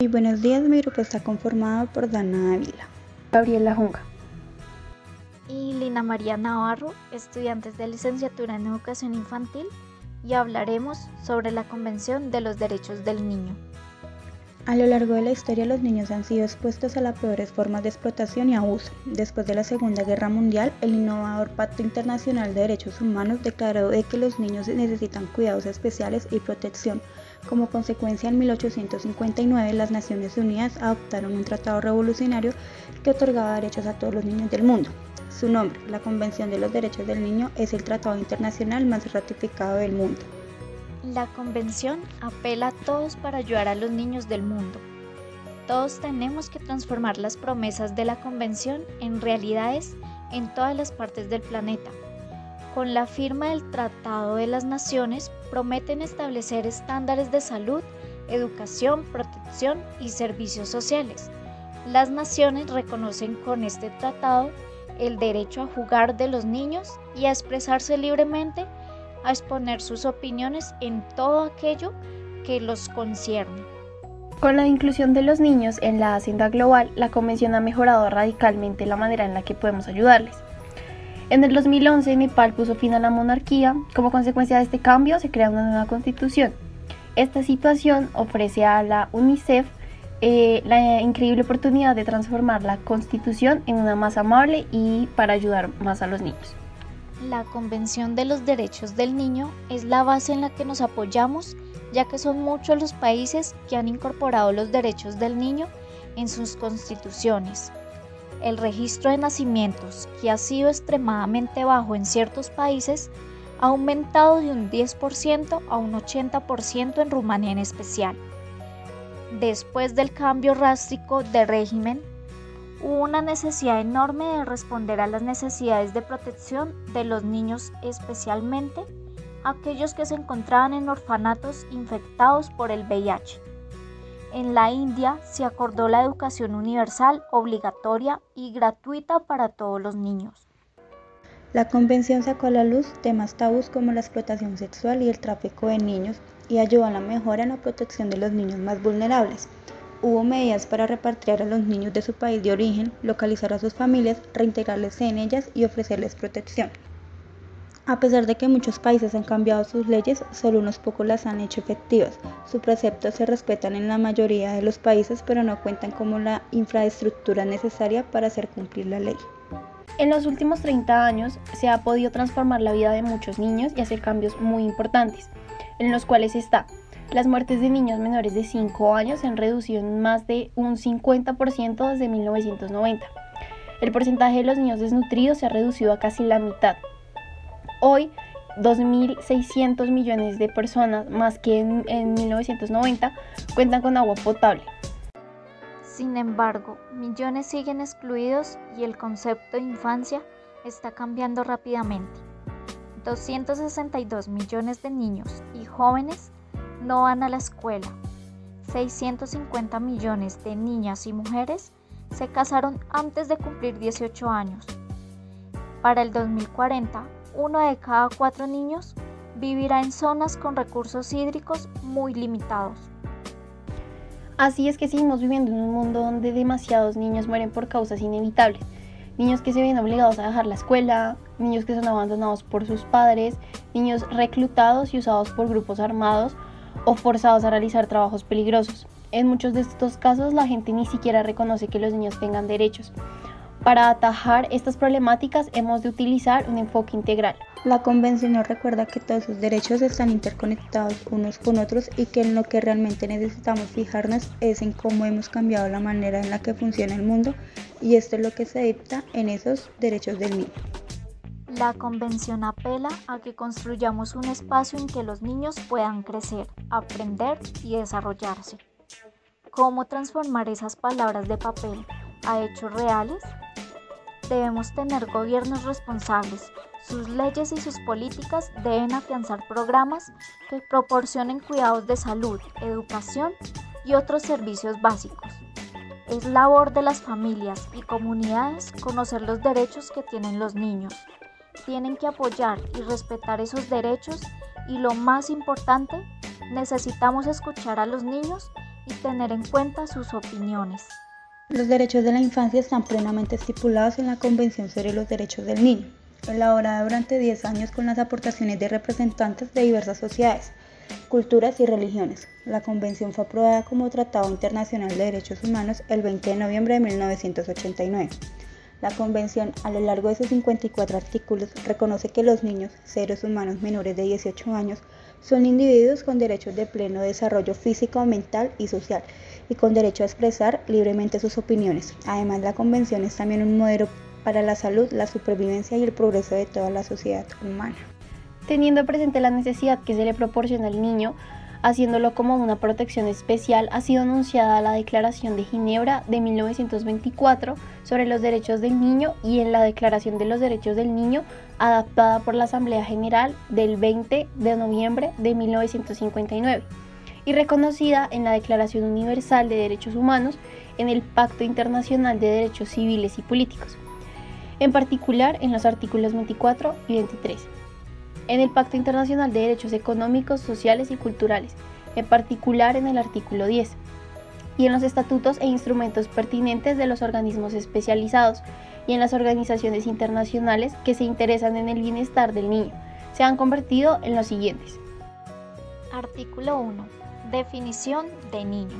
Y buenos días, mi grupo está conformado por Dana Ávila, Gabriela Junga y Lina María Navarro, estudiantes de licenciatura en educación infantil, y hablaremos sobre la Convención de los Derechos del Niño. A lo largo de la historia los niños han sido expuestos a las peores formas de explotación y abuso. Después de la Segunda Guerra Mundial, el innovador Pacto Internacional de Derechos Humanos declaró de que los niños necesitan cuidados especiales y protección. Como consecuencia, en 1859 las Naciones Unidas adoptaron un tratado revolucionario que otorgaba derechos a todos los niños del mundo. Su nombre, la Convención de los Derechos del Niño, es el tratado internacional más ratificado del mundo. La convención apela a todos para ayudar a los niños del mundo. Todos tenemos que transformar las promesas de la convención en realidades en todas las partes del planeta. Con la firma del Tratado de las Naciones prometen establecer estándares de salud, educación, protección y servicios sociales. Las naciones reconocen con este tratado el derecho a jugar de los niños y a expresarse libremente a exponer sus opiniones en todo aquello que los concierne. Con la inclusión de los niños en la Hacienda Global, la Convención ha mejorado radicalmente la manera en la que podemos ayudarles. En el 2011, Nepal puso fin a la monarquía. Como consecuencia de este cambio, se crea una nueva constitución. Esta situación ofrece a la UNICEF eh, la increíble oportunidad de transformar la constitución en una más amable y para ayudar más a los niños. La Convención de los Derechos del Niño es la base en la que nos apoyamos, ya que son muchos los países que han incorporado los derechos del niño en sus constituciones. El registro de nacimientos, que ha sido extremadamente bajo en ciertos países, ha aumentado de un 10% a un 80% en Rumanía en especial. Después del cambio drástico de régimen, una necesidad enorme de responder a las necesidades de protección de los niños, especialmente aquellos que se encontraban en orfanatos infectados por el VIH. En la India se acordó la educación universal, obligatoria y gratuita para todos los niños. La convención sacó a la luz temas tabús como la explotación sexual y el tráfico de niños y ayudó a la mejora en la protección de los niños más vulnerables. Hubo medidas para repatriar a los niños de su país de origen, localizar a sus familias, reintegrarles en ellas y ofrecerles protección. A pesar de que muchos países han cambiado sus leyes, solo unos pocos las han hecho efectivas. Sus preceptos se respetan en la mayoría de los países, pero no cuentan con la infraestructura necesaria para hacer cumplir la ley. En los últimos 30 años se ha podido transformar la vida de muchos niños y hacer cambios muy importantes, en los cuales está las muertes de niños menores de 5 años se han reducido en más de un 50% desde 1990. El porcentaje de los niños desnutridos se ha reducido a casi la mitad. Hoy, 2.600 millones de personas, más que en, en 1990, cuentan con agua potable. Sin embargo, millones siguen excluidos y el concepto de infancia está cambiando rápidamente. 262 millones de niños y jóvenes no van a la escuela. 650 millones de niñas y mujeres se casaron antes de cumplir 18 años. Para el 2040, uno de cada cuatro niños vivirá en zonas con recursos hídricos muy limitados. Así es que seguimos viviendo en un mundo donde demasiados niños mueren por causas inevitables. Niños que se ven obligados a dejar la escuela, niños que son abandonados por sus padres, niños reclutados y usados por grupos armados o forzados a realizar trabajos peligrosos. En muchos de estos casos la gente ni siquiera reconoce que los niños tengan derechos. Para atajar estas problemáticas hemos de utilizar un enfoque integral. La Convención nos recuerda que todos sus derechos están interconectados unos con otros y que en lo que realmente necesitamos fijarnos es en cómo hemos cambiado la manera en la que funciona el mundo y esto es lo que se dicta en esos derechos del niño. La convención apela a que construyamos un espacio en que los niños puedan crecer, aprender y desarrollarse. ¿Cómo transformar esas palabras de papel a hechos reales? Debemos tener gobiernos responsables. Sus leyes y sus políticas deben afianzar programas que proporcionen cuidados de salud, educación y otros servicios básicos. Es labor de las familias y comunidades conocer los derechos que tienen los niños. Tienen que apoyar y respetar esos derechos y lo más importante, necesitamos escuchar a los niños y tener en cuenta sus opiniones. Los derechos de la infancia están plenamente estipulados en la Convención sobre los Derechos del Niño, elaborada durante 10 años con las aportaciones de representantes de diversas sociedades, culturas y religiones. La convención fue aprobada como Tratado Internacional de Derechos Humanos el 20 de noviembre de 1989. La convención, a lo largo de sus 54 artículos, reconoce que los niños, seres humanos menores de 18 años, son individuos con derechos de pleno desarrollo físico, mental y social y con derecho a expresar libremente sus opiniones. Además, la Convención es también un modelo para la salud, la supervivencia y el progreso de toda la sociedad humana. Teniendo presente la necesidad que se le proporciona al niño, haciéndolo como una protección especial, ha sido anunciada la Declaración de Ginebra de 1924 sobre los derechos del niño y en la Declaración de los Derechos del Niño adaptada por la Asamblea General del 20 de noviembre de 1959 y reconocida en la Declaración Universal de Derechos Humanos en el Pacto Internacional de Derechos Civiles y Políticos, en particular en los artículos 24 y 23 en el Pacto Internacional de Derechos Económicos, Sociales y Culturales, en particular en el artículo 10, y en los estatutos e instrumentos pertinentes de los organismos especializados y en las organizaciones internacionales que se interesan en el bienestar del niño. Se han convertido en los siguientes. Artículo 1. Definición de niño.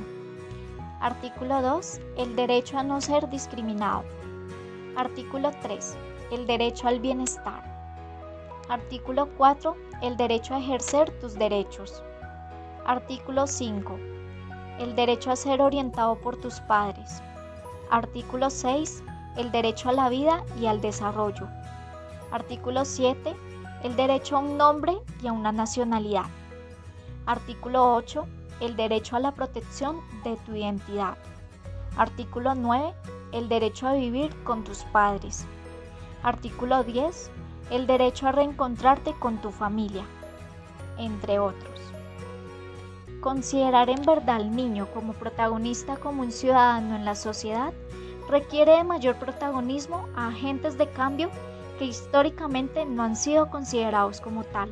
Artículo 2. El derecho a no ser discriminado. Artículo 3. El derecho al bienestar. Artículo 4. El derecho a ejercer tus derechos. Artículo 5. El derecho a ser orientado por tus padres. Artículo 6. El derecho a la vida y al desarrollo. Artículo 7. El derecho a un nombre y a una nacionalidad. Artículo 8. El derecho a la protección de tu identidad. Artículo 9. El derecho a vivir con tus padres. Artículo 10 el derecho a reencontrarte con tu familia, entre otros. Considerar en verdad al niño como protagonista como un ciudadano en la sociedad requiere de mayor protagonismo a agentes de cambio que históricamente no han sido considerados como tal.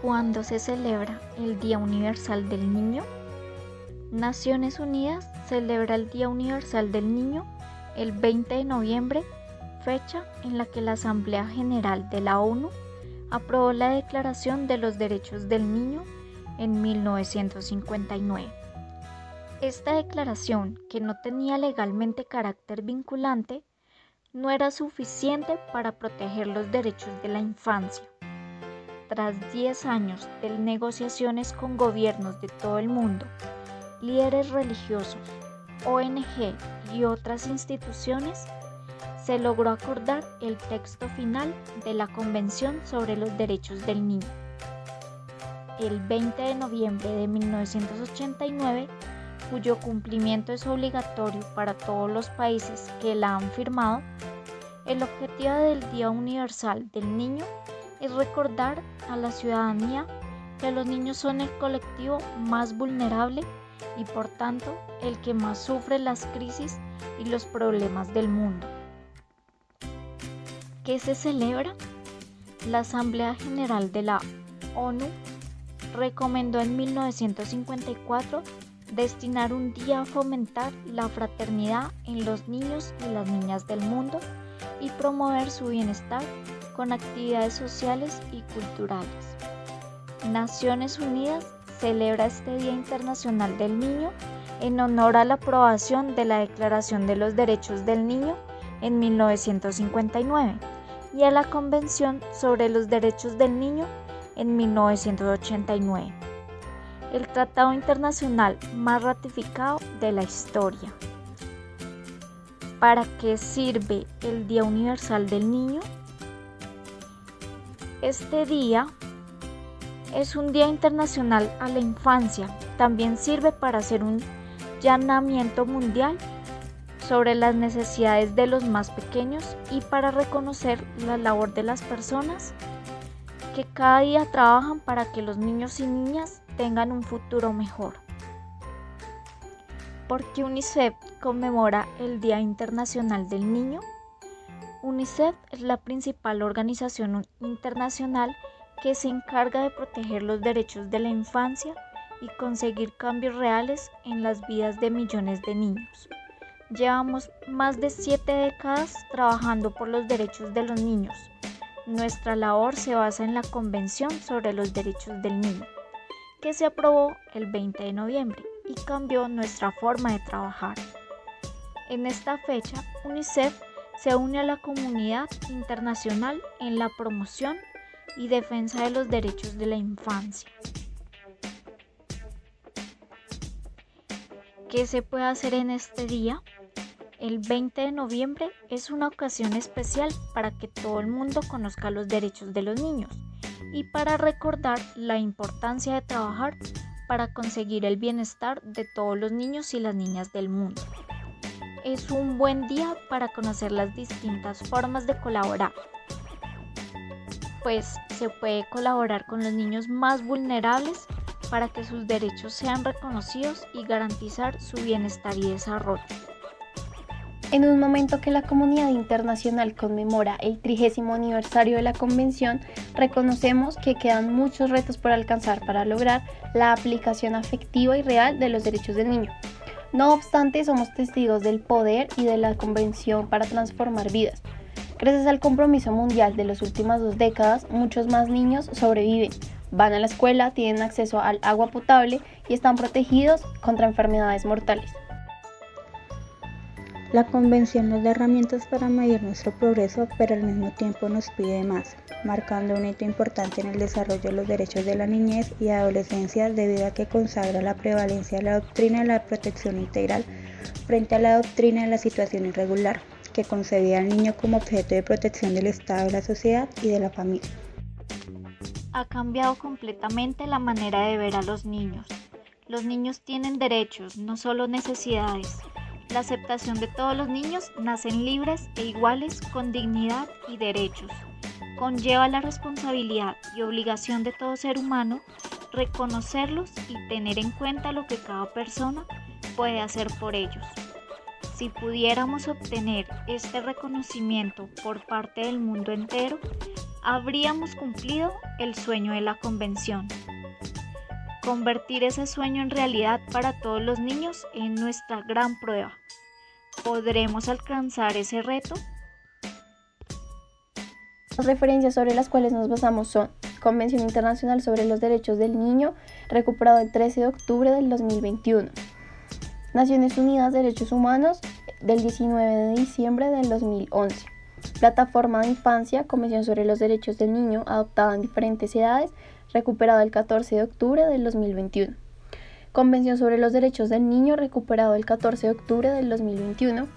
¿Cuándo se celebra el Día Universal del Niño? Naciones Unidas celebra el Día Universal del Niño el 20 de noviembre fecha en la que la Asamblea General de la ONU aprobó la Declaración de los Derechos del Niño en 1959. Esta declaración, que no tenía legalmente carácter vinculante, no era suficiente para proteger los derechos de la infancia. Tras 10 años de negociaciones con gobiernos de todo el mundo, líderes religiosos, ONG y otras instituciones, se logró acordar el texto final de la Convención sobre los Derechos del Niño. El 20 de noviembre de 1989, cuyo cumplimiento es obligatorio para todos los países que la han firmado, el objetivo del Día Universal del Niño es recordar a la ciudadanía que los niños son el colectivo más vulnerable y por tanto el que más sufre las crisis y los problemas del mundo. ¿Qué se celebra? La Asamblea General de la ONU recomendó en 1954 destinar un día a fomentar la fraternidad en los niños y las niñas del mundo y promover su bienestar con actividades sociales y culturales. Naciones Unidas celebra este Día Internacional del Niño en honor a la aprobación de la Declaración de los Derechos del Niño en 1959 y a la Convención sobre los Derechos del Niño en 1989, el tratado internacional más ratificado de la historia. ¿Para qué sirve el Día Universal del Niño? Este día es un Día Internacional a la Infancia. También sirve para hacer un llamamiento mundial sobre las necesidades de los más pequeños y para reconocer la labor de las personas que cada día trabajan para que los niños y niñas tengan un futuro mejor. ¿Por qué UNICEF conmemora el Día Internacional del Niño? UNICEF es la principal organización internacional que se encarga de proteger los derechos de la infancia y conseguir cambios reales en las vidas de millones de niños. Llevamos más de siete décadas trabajando por los derechos de los niños. Nuestra labor se basa en la Convención sobre los Derechos del Niño, que se aprobó el 20 de noviembre y cambió nuestra forma de trabajar. En esta fecha, UNICEF se une a la comunidad internacional en la promoción y defensa de los derechos de la infancia. ¿Qué se puede hacer en este día? El 20 de noviembre es una ocasión especial para que todo el mundo conozca los derechos de los niños y para recordar la importancia de trabajar para conseguir el bienestar de todos los niños y las niñas del mundo. Es un buen día para conocer las distintas formas de colaborar, pues se puede colaborar con los niños más vulnerables para que sus derechos sean reconocidos y garantizar su bienestar y desarrollo. En un momento que la comunidad internacional conmemora el trigésimo aniversario de la Convención, reconocemos que quedan muchos retos por alcanzar para lograr la aplicación afectiva y real de los derechos del niño. No obstante, somos testigos del poder y de la Convención para transformar vidas. Gracias al compromiso mundial de las últimas dos décadas, muchos más niños sobreviven, van a la escuela, tienen acceso al agua potable y están protegidos contra enfermedades mortales. La Convención nos da herramientas para medir nuestro progreso, pero al mismo tiempo nos pide más, marcando un hito importante en el desarrollo de los derechos de la niñez y adolescencia debido a que consagra la prevalencia de la doctrina de la protección integral frente a la doctrina de la situación irregular, que concebía al niño como objeto de protección del Estado, de la sociedad y de la familia. Ha cambiado completamente la manera de ver a los niños. Los niños tienen derechos, no solo necesidades. La aceptación de todos los niños nacen libres e iguales con dignidad y derechos. Conlleva la responsabilidad y obligación de todo ser humano reconocerlos y tener en cuenta lo que cada persona puede hacer por ellos. Si pudiéramos obtener este reconocimiento por parte del mundo entero, habríamos cumplido el sueño de la convención. Convertir ese sueño en realidad para todos los niños es nuestra gran prueba. ¿Podremos alcanzar ese reto? Las referencias sobre las cuales nos basamos son Convención Internacional sobre los Derechos del Niño, recuperado el 13 de octubre del 2021. Naciones Unidas Derechos Humanos, del 19 de diciembre del 2011. Plataforma de Infancia, Convención sobre los Derechos del Niño, adoptada en diferentes edades, recuperado el 14 de octubre del 2021. Convención sobre los Derechos del Niño, recuperado el 14 de octubre del 2021.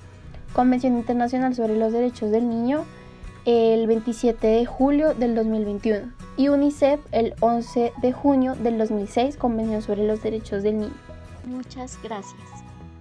Convención Internacional sobre los Derechos del Niño, el 27 de julio del 2021. Y UNICEF, el 11 de junio del 2006, Convención sobre los Derechos del Niño. Muchas gracias.